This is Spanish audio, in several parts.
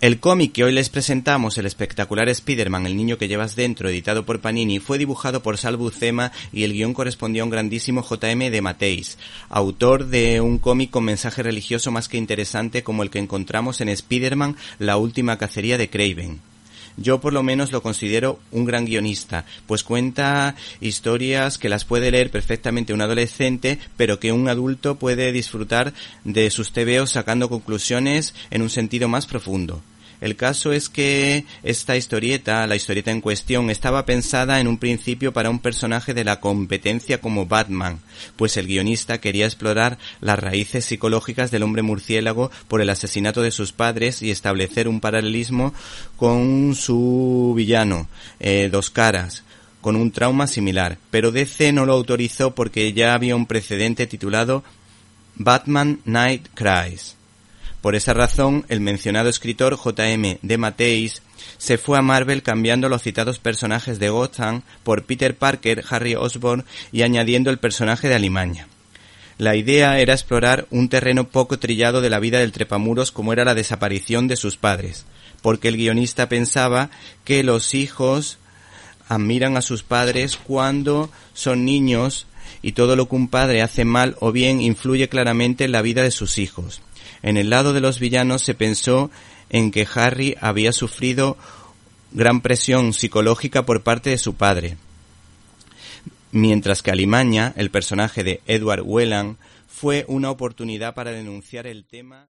El cómic que hoy les presentamos, el espectacular Spider-Man, el niño que llevas dentro, editado por Panini, fue dibujado por Sal Buscema y el guion correspondió a un grandísimo J.M. de Mateis, autor de un cómic con mensaje religioso más que interesante como el que encontramos en Spider-Man, la última cacería de Craven. Yo por lo menos lo considero un gran guionista, pues cuenta historias que las puede leer perfectamente un adolescente, pero que un adulto puede disfrutar de sus tebeos sacando conclusiones en un sentido más profundo. El caso es que esta historieta, la historieta en cuestión, estaba pensada en un principio para un personaje de la competencia como Batman, pues el guionista quería explorar las raíces psicológicas del hombre murciélago por el asesinato de sus padres y establecer un paralelismo con su villano, eh, Dos Caras, con un trauma similar, pero DC no lo autorizó porque ya había un precedente titulado Batman Night Cries. Por esa razón, el mencionado escritor J.M. de Mateis se fue a Marvel cambiando los citados personajes de Gotham por Peter Parker, Harry Osborn y añadiendo el personaje de Alimaña. La idea era explorar un terreno poco trillado de la vida del trepamuros como era la desaparición de sus padres, porque el guionista pensaba que los hijos admiran a sus padres cuando son niños y todo lo que un padre hace mal o bien influye claramente en la vida de sus hijos. En el lado de los villanos se pensó en que Harry había sufrido gran presión psicológica por parte de su padre, mientras que Alimaña, el personaje de Edward Whelan, fue una oportunidad para denunciar el tema.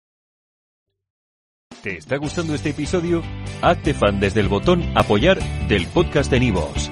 ¿Te está gustando este episodio? Hazte fan desde el botón apoyar del podcast de Nivos.